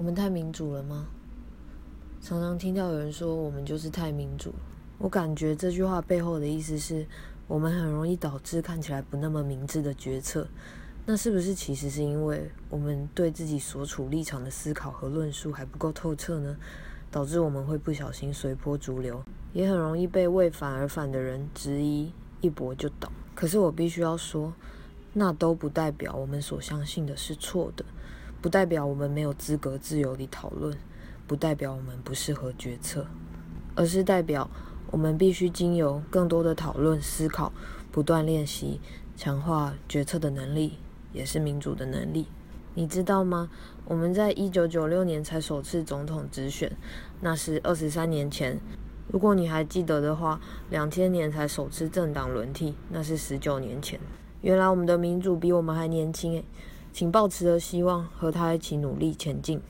我们太民主了吗？常常听到有人说我们就是太民主。我感觉这句话背后的意思是我们很容易导致看起来不那么明智的决策。那是不是其实是因为我们对自己所处立场的思考和论述还不够透彻呢？导致我们会不小心随波逐流，也很容易被为反而反的人质疑，一搏就倒。可是我必须要说，那都不代表我们所相信的是错的。不代表我们没有资格自由地讨论，不代表我们不适合决策，而是代表我们必须经由更多的讨论、思考，不断练习，强化决策的能力，也是民主的能力。你知道吗？我们在一九九六年才首次总统直选，那是二十三年前。如果你还记得的话，两千年才首次政党轮替，那是十九年前。原来我们的民主比我们还年轻诶。请抱持着希望，和他一起努力前进。